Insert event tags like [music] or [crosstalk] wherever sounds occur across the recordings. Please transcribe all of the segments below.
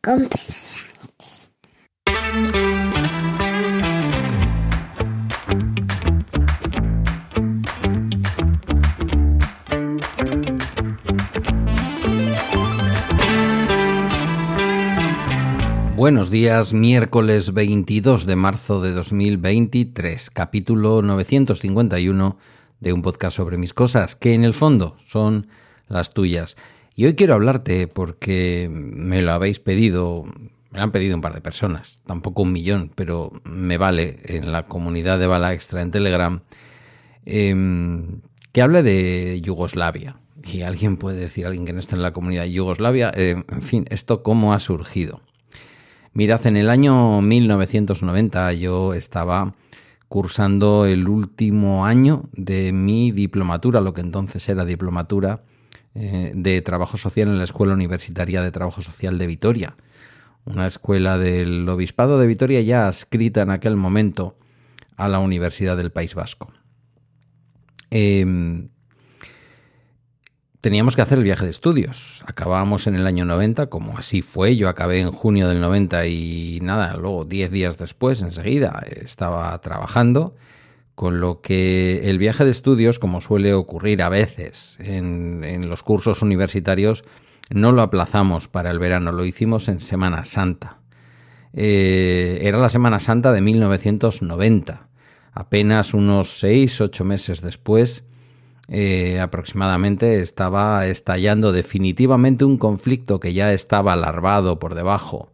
con Buenos días, miércoles 22 de marzo de 2023, capítulo 951 de un podcast sobre mis cosas, que en el fondo son las tuyas. Y hoy quiero hablarte porque me lo habéis pedido, me lo han pedido un par de personas, tampoco un millón, pero me vale en la comunidad de Bala Extra en Telegram, em, que hable de Yugoslavia. Y alguien puede decir, alguien que no está en la comunidad de Yugoslavia, eh, en fin, esto cómo ha surgido. Mirad, en el año 1990 yo estaba cursando el último año de mi diplomatura, lo que entonces era diplomatura eh, de Trabajo Social en la Escuela Universitaria de Trabajo Social de Vitoria, una escuela del Obispado de Vitoria ya adscrita en aquel momento a la Universidad del País Vasco. Em, teníamos que hacer el viaje de estudios. Acabábamos en el año 90, como así fue. Yo acabé en junio del 90 y nada, luego 10 días después, enseguida, estaba trabajando con lo que el viaje de estudios, como suele ocurrir a veces en, los cursos universitarios, no lo aplazamos para el verano, lo hicimos en Semana Santa. Eh, era la Semana Santa de 1990. Apenas unos seis, ocho meses después, eh, aproximadamente, estaba estallando definitivamente un conflicto que ya estaba larvado por debajo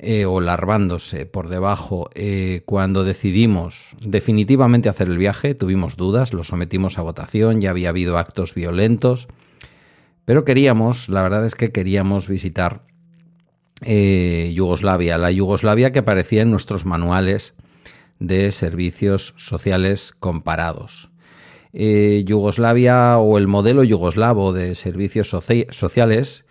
eh, o larvándose por debajo, eh, cuando decidimos definitivamente hacer el viaje, tuvimos dudas, lo sometimos a votación, ya había habido actos violentos, pero queríamos, la verdad es que queríamos visitar eh, Yugoslavia, la Yugoslavia que aparecía en nuestros manuales de servicios sociales comparados. Yugoslavia o el modelo yugoslavo de servicios sociales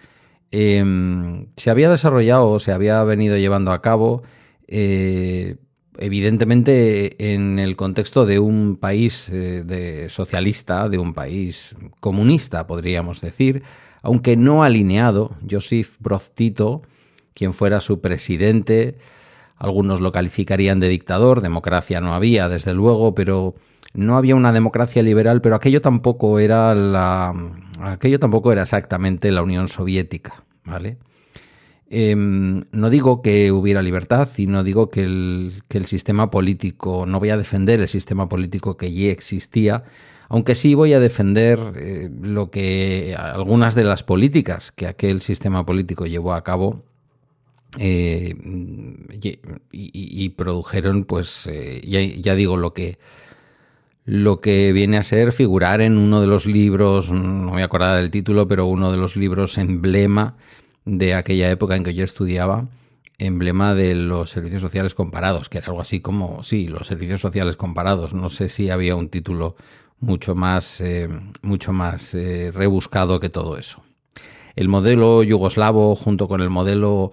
Em, se había desarrollado o se había venido llevando a cabo eh, evidentemente en el contexto de un país eh, de socialista, de un país comunista, podríamos decir, aunque no alineado. Joseph Broz Tito, quien fuera su presidente, algunos lo calificarían de dictador, democracia no había, desde luego, pero no había una democracia liberal, pero aquello tampoco era la aquello tampoco era exactamente la Unión Soviética, ¿vale? Em, no digo que hubiera libertad y no digo que el, sistema político, no voy a defender el sistema político que ya existía, aunque sí voy a defender eh, lo que algunas de las políticas que aquel sistema político llevó a cabo eh, y, produjeron, pues, eh, ya, digo, lo que lo que viene a ser figurar en uno de los libros, no voy a acordar del título, pero uno de los libros emblema de aquella época en que yo estudiaba, emblema de los servicios sociales comparados, que era algo así como, sí, los servicios sociales comparados. No sé si había un título mucho más, eh, mucho más eh, rebuscado que todo eso. El modelo yugoslavo junto con el modelo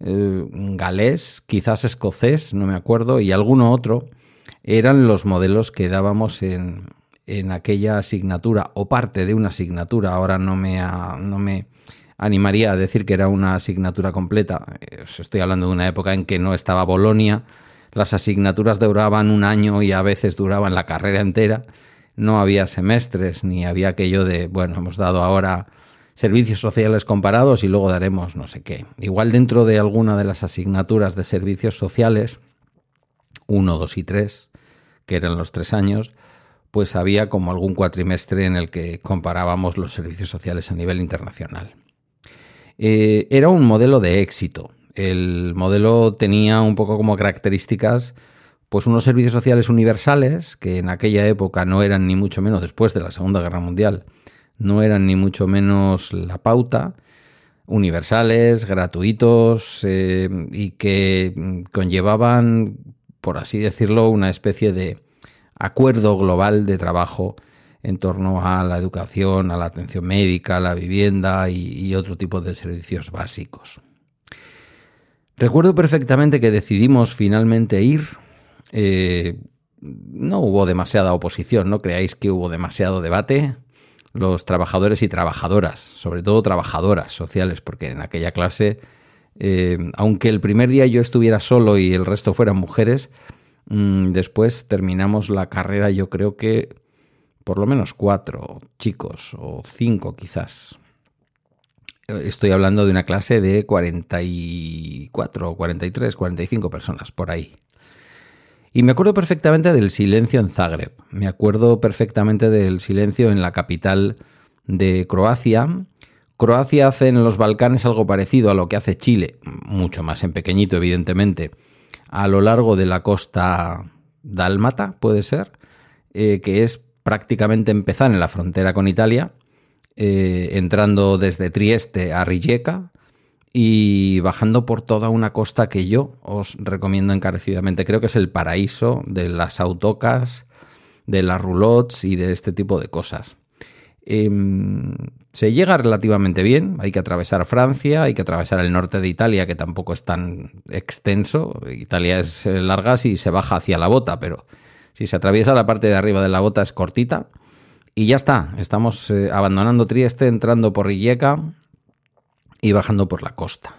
eh, galés, quizás escocés, no me acuerdo, y alguno otro, eran los modelos que dábamos en, en aquella asignatura o parte de una asignatura. Ahora no me, no me animaría a decir que era una asignatura completa. estoy hablando de una época en que no estaba Bolonia. Las asignaturas duraban un año y a veces duraban la carrera entera. No había semestres ni había aquello de, bueno, hemos dado ahora servicios sociales comparados y luego daremos no sé qué. Igual dentro de alguna de las asignaturas de servicios sociales, 1, 2 y 3, que eran los tres años, pues había como algún cuatrimestre en el que comparábamos los servicios sociales a nivel internacional. Eh, era un modelo de éxito. El modelo tenía un poco como características pues unos servicios sociales universales que en aquella época no eran ni mucho menos después de la Segunda Guerra Mundial, no eran ni mucho menos la pauta, universales, gratuitos eh, y que conllevaban por así decirlo, una especie de acuerdo global de trabajo en torno a la educación, a la atención médica, a la vivienda y, otro tipo de servicios básicos. Recuerdo perfectamente que decidimos finalmente ir. Eh, no hubo demasiada oposición, no creáis que hubo demasiado debate. los trabajadores y trabajadoras, sobre todo trabajadoras sociales, porque en aquella clase, eh, aunque el primer día yo estuviera solo y el resto fueran mujeres, mm, después terminamos la carrera yo creo que por lo menos cuatro chicos o cinco quizás. Estoy hablando de una clase de 44, 43, 45 personas por ahí. Y me acuerdo perfectamente del silencio en Zagreb. Me acuerdo perfectamente del silencio en la capital de Croacia. Croacia hace en los Balcanes algo parecido a lo que hace Chile, mucho más en pequeñito, evidentemente, a lo largo de la costa dálmata, puede ser, eh, que es prácticamente empezar en la frontera con Italia, eh, entrando desde Trieste a Rijeka, y bajando por toda una costa que yo os recomiendo encarecidamente. Creo que es el paraíso de las autocas, de las roulottes y de este tipo de cosas. Em, se llega relativamente bien, hay que atravesar Francia, hay que atravesar el norte de Italia, que tampoco es tan extenso. Italia es eh, larga si se baja hacia la bota, pero si se atraviesa la parte de arriba de la bota es cortita. Y ya está, estamos eh, abandonando Trieste, entrando por Rijeka, y bajando por la costa.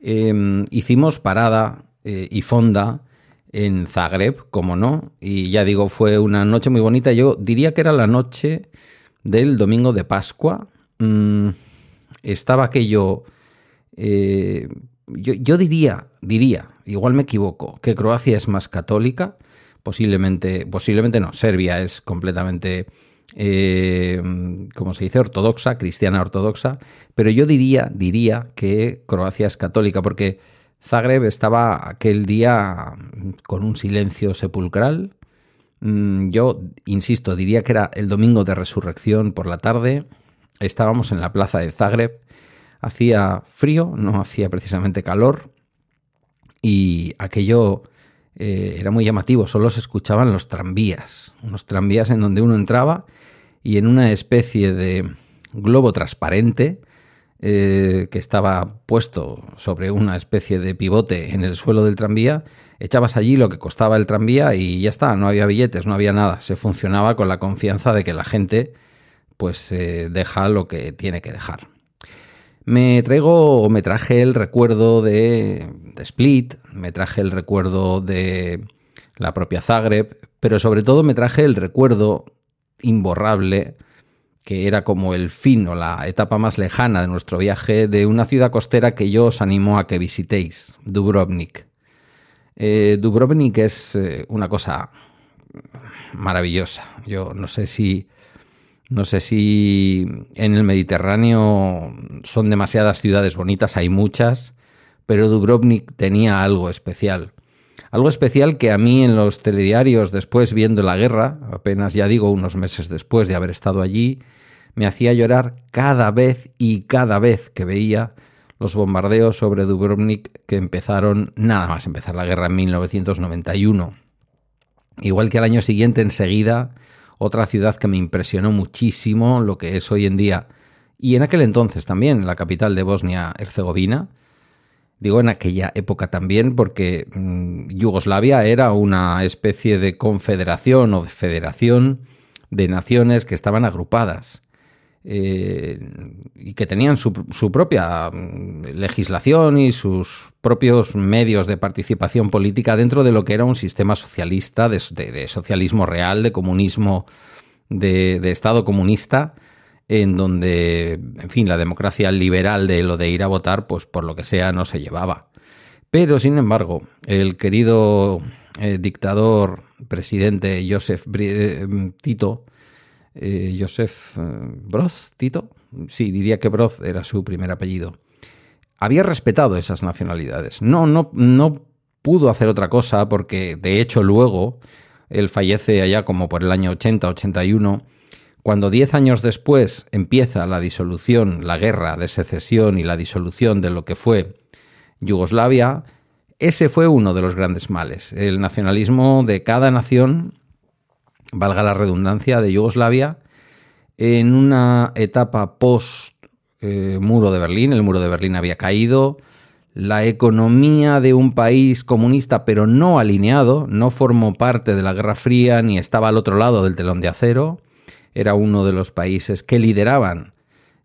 Em, hicimos parada eh, y fonda en Zagreb, como no, y ya digo, fue una noche muy bonita. Yo diría que era la noche del domingo de Pascua. Mm, estaba aquello. Eh, yo, yo, diría, diría, igual me equivoco, que Croacia es más católica. Posiblemente, posiblemente no, Serbia es completamente eh, como se dice, ortodoxa, cristiana ortodoxa, pero yo diría, diría que Croacia es católica, porque Zagreb estaba aquel día con un silencio sepulcral. Mm, yo, insisto, diría que era el domingo de resurrección por la tarde. Estábamos en la plaza de Zagreb. Hacía frío, no hacía precisamente calor. Y aquello eh, era muy llamativo, solo se escuchaban los tranvías, unos tranvías en donde uno entraba y en una especie de globo transparente eh, que estaba puesto sobre una especie de pivote en el suelo del tranvía, echabas allí lo que costaba el tranvía y ya está, no había billetes, no había nada, se funcionaba con la confianza de que la gente pues eh, deja lo que tiene que dejar. Me traigo o me traje el recuerdo de, Split, me traje el recuerdo de la propia Zagreb, pero sobre todo me traje el recuerdo imborrable que era como el fin o la etapa más lejana de nuestro viaje de una ciudad costera que yo os animo a que visitéis, Dubrovnik. Eh, Dubrovnik es eh, una cosa maravillosa. Yo no sé si no sé si en el Mediterráneo son demasiadas ciudades bonitas, hay muchas, pero Dubrovnik tenía algo especial. Algo especial que a mí en los telediarios, después viendo la guerra, apenas ya digo unos meses después de haber estado allí, me hacía llorar cada vez y cada vez que veía los bombardeos sobre Dubrovnik que empezaron nada más empezar la guerra en 1991. Igual que al año siguiente enseguida otra ciudad que me impresionó muchísimo, lo que es hoy en día, y en aquel entonces también, la capital de Bosnia-Herzegovina. Digo en aquella época también porque mm, Yugoslavia era una especie de confederación o de federación de naciones que estaban agrupadas. Eh, y que tenían su, propia mm, legislación y sus propios medios de participación política dentro de lo que era un sistema socialista, de, socialismo real, de comunismo, de, Estado comunista, en donde, en fin, la democracia liberal de lo de ir a votar, pues por lo que sea, no se llevaba. Pero, sin embargo, el querido eh, dictador, presidente Joseph eh, Tito, eh, Joseph eh, Broz, Tito, sí, diría que Broz era su primer apellido, había respetado esas nacionalidades. No, no, no pudo hacer otra cosa porque, de hecho, luego él fallece allá como por el año 80-81, cuando diez años después empieza la disolución, la guerra de secesión y la disolución de lo que fue Yugoslavia, ese fue uno de los grandes males. El nacionalismo de cada nación valga la redundancia, de Yugoslavia en una etapa post eh, de Berlín. El muro de Berlín había caído. La economía de un país comunista, pero no alineado, no formó parte de la Guerra Fría ni estaba al otro lado del telón de acero. Era uno de los países que lideraban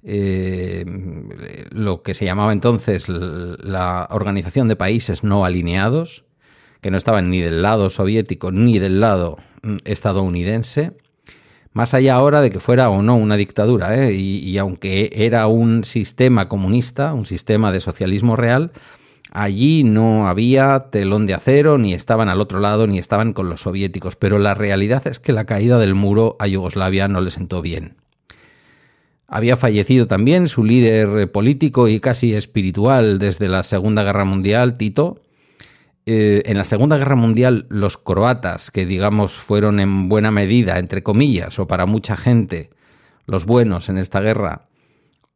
eh, lo que se llamaba entonces la Organización de Países No Alineados, que no estaban ni del lado soviético ni del lado mm, estadounidense, más allá ahora de que fuera o no una dictadura, ¿eh? y, aunque era un sistema comunista, un sistema de socialismo real, allí no había telón de acero, ni estaban al otro lado, ni estaban con los soviéticos, pero la realidad es que la caída del muro a Yugoslavia no le sentó bien. Había fallecido también su líder político y casi espiritual desde la Segunda Guerra Mundial, Tito, eh, en la Segunda Guerra Mundial los croatas, que digamos fueron en buena medida, entre comillas, o para mucha gente, los buenos en esta guerra,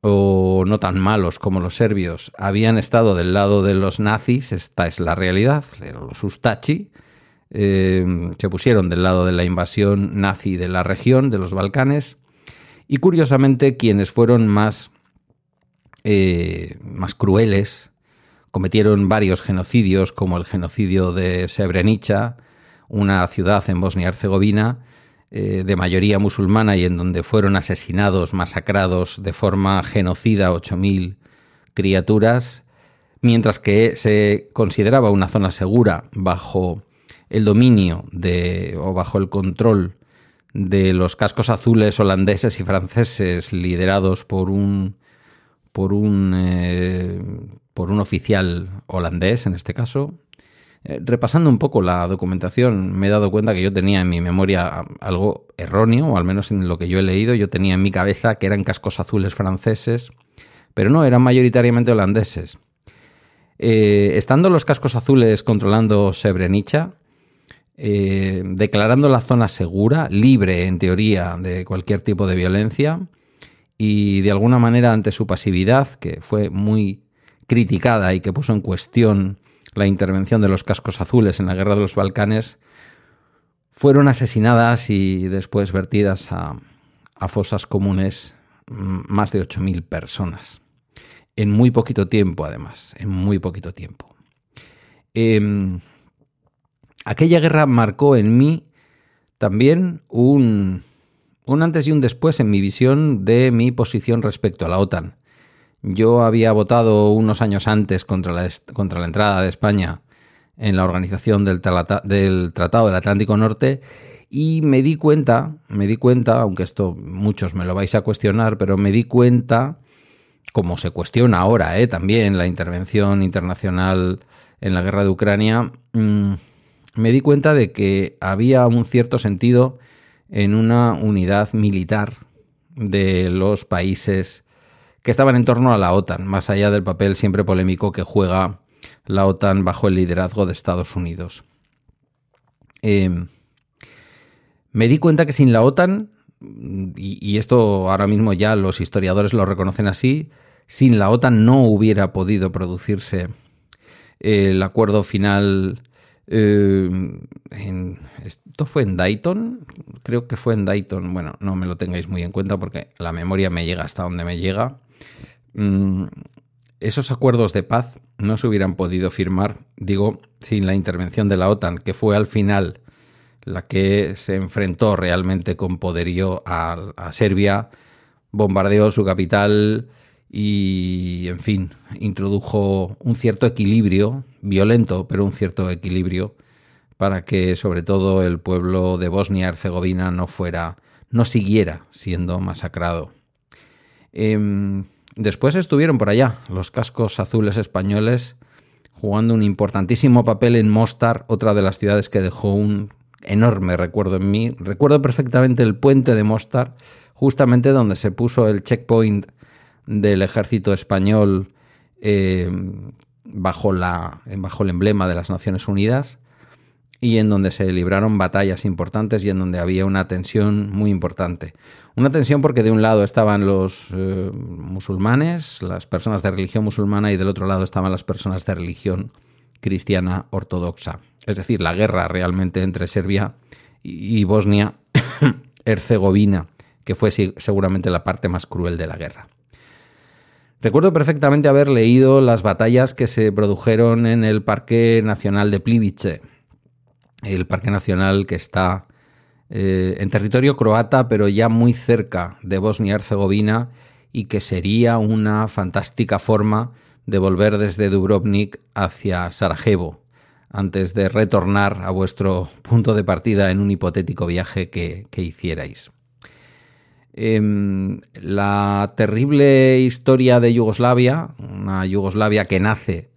o no tan malos como los serbios, habían estado del lado de los nazis, esta es la realidad, los Ustachi, eh, se pusieron del lado de la invasión nazi de la región, de los Balcanes, y curiosamente quienes fueron más, eh, más crueles, cometieron varios genocidios, como el genocidio de Srebrenica, una ciudad en Bosnia-Herzegovina eh, de mayoría musulmana y en donde fueron asesinados, masacrados de forma genocida 8.000 criaturas, mientras que se consideraba una zona segura bajo el dominio de, o bajo el control de los cascos azules holandeses y franceses liderados por un por un eh, por un oficial holandés en este caso. Eh, repasando un poco la documentación, me he dado cuenta que yo tenía en mi memoria algo erróneo, o al menos en lo que yo he leído, yo tenía en mi cabeza que eran cascos azules franceses, pero no, eran mayoritariamente holandeses. Eh, estando los cascos azules controlando Srebrenica, eh, declarando la zona segura, libre en teoría de cualquier tipo de violencia, y de alguna manera ante su pasividad, que fue muy criticada y que puso en cuestión la intervención de los cascos azules en la guerra de los Balcanes, fueron asesinadas y después vertidas a, fosas comunes mm, más de 8.000 personas. En muy poquito tiempo, además, en muy poquito tiempo. Em, aquella guerra marcó en mí también un, un antes y un después en mi visión de mi posición respecto a la OTAN. Yo había votado unos años antes contra la, contra la entrada de España en la organización del, Tratado del Atlántico Norte y me di cuenta, me di cuenta, aunque esto muchos me lo vais a cuestionar, pero me di cuenta, como se cuestiona ahora ¿eh? también la intervención internacional en la guerra de Ucrania, mm, me di cuenta de que había un cierto sentido en una unidad militar de los países que estaban en torno a la OTAN, más allá del papel siempre polémico que juega la OTAN bajo el liderazgo de Estados Unidos. Em, me di cuenta que sin la OTAN, y, esto ahora mismo ya los historiadores lo reconocen así, sin la OTAN no hubiera podido producirse el acuerdo final. Em, esto fue en Dayton, creo que fue en Dayton. Bueno, no me lo tengáis muy en cuenta porque la memoria me llega hasta donde me llega. Mm, esos acuerdos de paz no se hubieran podido firmar, digo, sin la intervención de la OTAN, que fue al final la que se enfrentó realmente con poderío a, a Serbia, bombardeó su capital y, en fin, introdujo un cierto equilibrio, violento, pero un cierto equilibrio, para que sobre todo el pueblo de Bosnia-Herzegovina no fuera, no siguiera siendo masacrado. Em, después estuvieron por allá los cascos azules españoles jugando un importantísimo papel en Mostar, otra de las ciudades que dejó un enorme recuerdo en mí. Recuerdo perfectamente el puente de Mostar, justamente donde se puso el checkpoint del ejército español em, bajo, la, bajo el emblema de las Naciones Unidas y en donde se libraron batallas importantes y en donde había una tensión muy importante. Una tensión porque de un lado estaban los eh, musulmanes, las personas de religión musulmana, y del otro lado estaban las personas de religión cristiana ortodoxa. Es decir, la guerra realmente entre Serbia y Bosnia-Herzegovina, [coughs] que fue seguramente la parte más cruel de la guerra. Recuerdo perfectamente haber leído las batallas que se produjeron en el Parque Nacional de Plivice, el parque nacional que está eh, en territorio croata, pero ya muy cerca de Bosnia y Herzegovina, y que sería una fantástica forma de volver desde Dubrovnik hacia Sarajevo, antes de retornar a vuestro [laughs] punto de partida en un hipotético viaje que, hicierais. Em, la terrible historia de Yugoslavia, una Yugoslavia que nace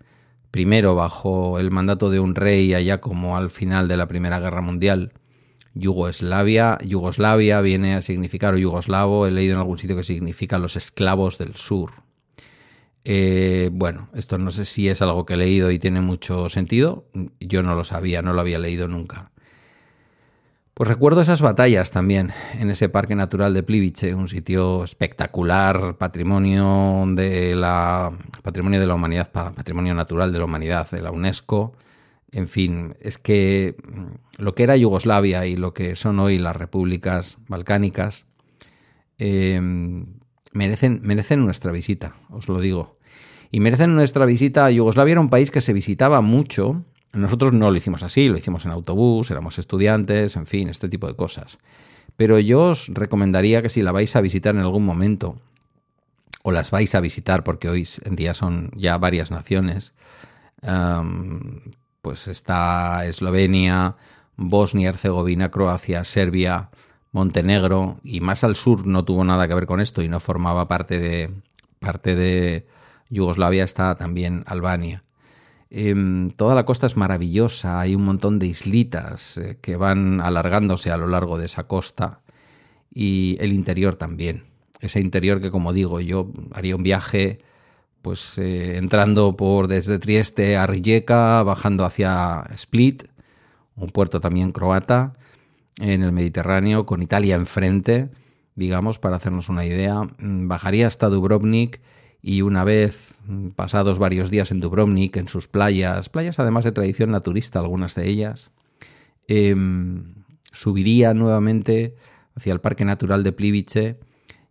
primero bajo el mandato de un rey allá como al final de la Primera Guerra Mundial, Yugoslavia, Yugoslavia viene a significar, o yugoslavo, he leído en algún sitio que significa los esclavos del sur. Eh, bueno, esto no sé si es algo que he leído y tiene mucho sentido. Yo no lo sabía, no lo había leído nunca. Pues recuerdo esas batallas también en ese Parque Natural de Plivice, un sitio espectacular, patrimonio de la patrimonio de la humanidad, patrimonio natural de la humanidad de la UNESCO. En fin, es que mm, lo que era Yugoslavia y lo que son hoy las repúblicas balcánicas eh, merecen, merecen nuestra visita, os lo digo y merecen nuestra visita. Yugoslavia era un país que se visitaba mucho. Nosotros no lo hicimos así, lo hicimos en autobús, éramos estudiantes, en fin, este tipo de cosas. Pero yo os recomendaría que si la vais a visitar en algún momento, o las vais a visitar, porque hoy en día son ya varias naciones, pues está Eslovenia, Bosnia, Herzegovina, Croacia, Serbia, Montenegro, y más al sur no tuvo nada que ver con esto y no formaba parte de, parte de, Yugoslavia está también Albania. Em, toda la costa es maravillosa, hay un montón de islitas eh, que van alargándose a lo largo de esa costa y el interior también. Ese interior que, como digo, yo haría un viaje pues eh, entrando por desde Trieste a Rijeka, bajando hacia Split, un puerto también croata, en el Mediterráneo, con Italia enfrente, digamos, para hacernos una idea. Mm, bajaría hasta Dubrovnik y una vez pasados varios días en Dubrovnik, en sus playas, playas además de tradición naturista, algunas de ellas, em, subiría nuevamente hacia el Parque Natural de Plivice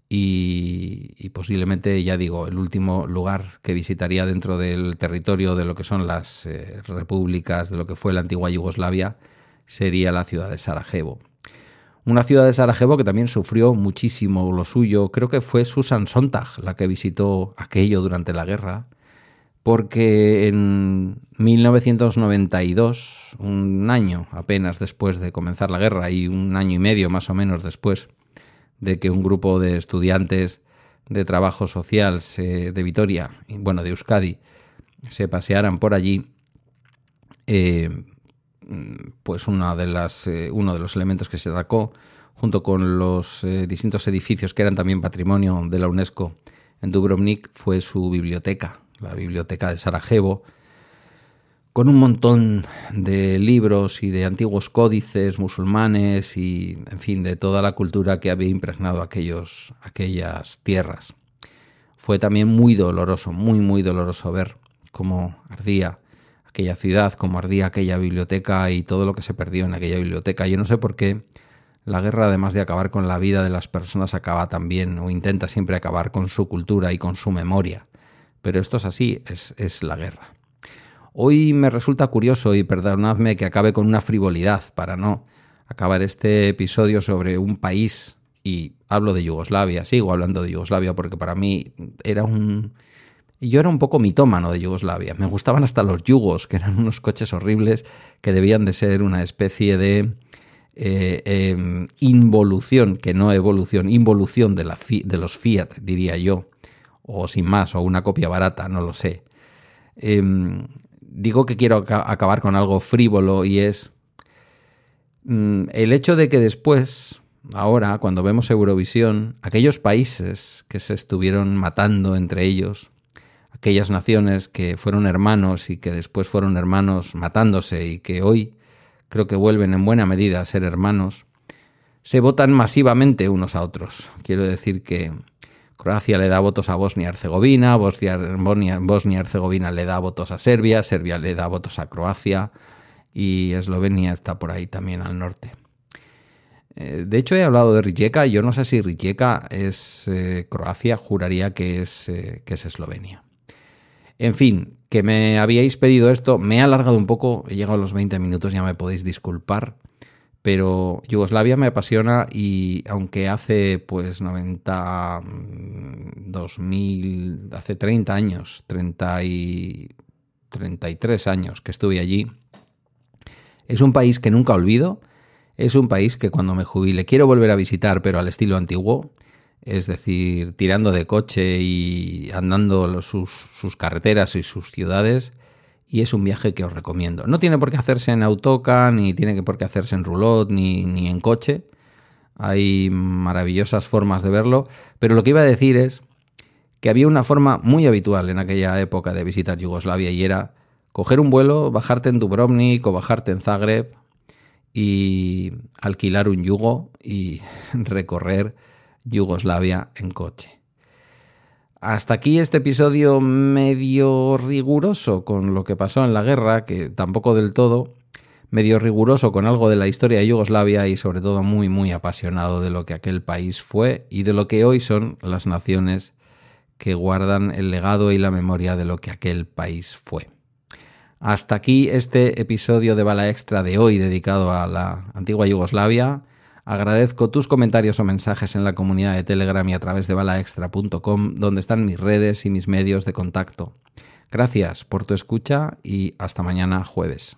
y, posiblemente, ya digo, el último lugar que visitaría dentro del territorio de lo que son las eh, repúblicas de lo que fue la antigua Yugoslavia sería la ciudad de Sarajevo. Una ciudad de Sarajevo que también sufrió muchísimo lo suyo. Creo que fue Susan Sontag la que visitó aquello durante la guerra, porque en 1992, un año apenas después de comenzar la guerra y un año y medio más o menos después de que un grupo de estudiantes de trabajo social de Vitoria, bueno, de Euskadi, se pasearan por allí, eh, pues una de las, eh, uno de los elementos que se atacó, junto con los eh, distintos edificios que eran también patrimonio de la UNESCO en Dubrovnik, fue su biblioteca, la biblioteca de Sarajevo, con un montón de libros y de antiguos códices musulmanes y, en fin, de toda la cultura que había impregnado aquellos, aquellas tierras. Fue también muy doloroso, muy, muy doloroso ver cómo ardía aquella ciudad, como ardía aquella biblioteca y todo lo que se perdió en aquella biblioteca. Yo no sé por qué la guerra, además de acabar con la vida de las personas, acaba también o intenta siempre acabar con su cultura y con su memoria. Pero esto es así, es, es la guerra. Hoy me resulta curioso y perdonadme que acabe con una frivolidad para no acabar este episodio sobre un país y hablo de Yugoslavia, sigo hablando de Yugoslavia porque para mí era un y yo era un poco mitómano de Yugoslavia. Me gustaban hasta los yugos, que eran unos coches horribles que debían de ser una especie de eh, em, involución, que no evolución, involución de, la de los Fiat, diría yo. O sin más, o una copia barata, no lo sé. Em, digo que quiero acabar con algo frívolo y es mm, el hecho de que después, ahora, cuando vemos Eurovisión, aquellos países que se estuvieron matando entre ellos, aquellas naciones que fueron hermanos y que después fueron hermanos matándose y que hoy creo que vuelven en buena medida a ser hermanos, se votan masivamente unos a otros. Quiero decir que Croacia le da votos a Bosnia-Herzegovina, Bosnia-Herzegovina le da votos a Serbia, Serbia le da votos a Croacia y Eslovenia está por ahí también al norte. Eh, de hecho, he hablado de Rijeka. Yo no sé si Rijeka es eh, Croacia, juraría que es, eh, que es Eslovenia. En fin, que me habíais pedido esto, me he alargado un poco, he llegado a los 20 minutos, ya me podéis disculpar, pero Yugoslavia me apasiona y aunque hace pues 90, 2000, mm, hace 30 años, 30 y 33 años que estuve allí, es un país que nunca olvido, es un país que cuando me jubile quiero volver a visitar, pero al estilo antiguo, es decir, tirando de coche y andando sus, carreteras y sus ciudades y es un viaje que os recomiendo. No tiene por qué hacerse en autocar, ni tiene por qué hacerse en roulotte, ni, ni en coche. Hay maravillosas formas de verlo, pero lo que iba a decir es que había una forma muy habitual en aquella época de visitar Yugoslavia y era coger un vuelo, bajarte en Dubrovnik o bajarte en Zagreb y alquilar un yugo y [laughs] recorrer Yugoslavia en coche. Hasta aquí este episodio medio riguroso con lo que pasó en la guerra, que tampoco del todo, medio riguroso con algo de la historia de Yugoslavia y sobre todo muy muy apasionado de lo que aquel país fue y de lo que hoy son las naciones que guardan el legado y la memoria de lo que aquel país fue. Hasta aquí este episodio de Bala Extra de hoy dedicado a la antigua Yugoslavia. Agradezco tus comentarios o mensajes en la comunidad de Telegram y a través de balaextra.com, donde están mis redes y mis medios de contacto. Gracias por tu escucha y hasta mañana jueves.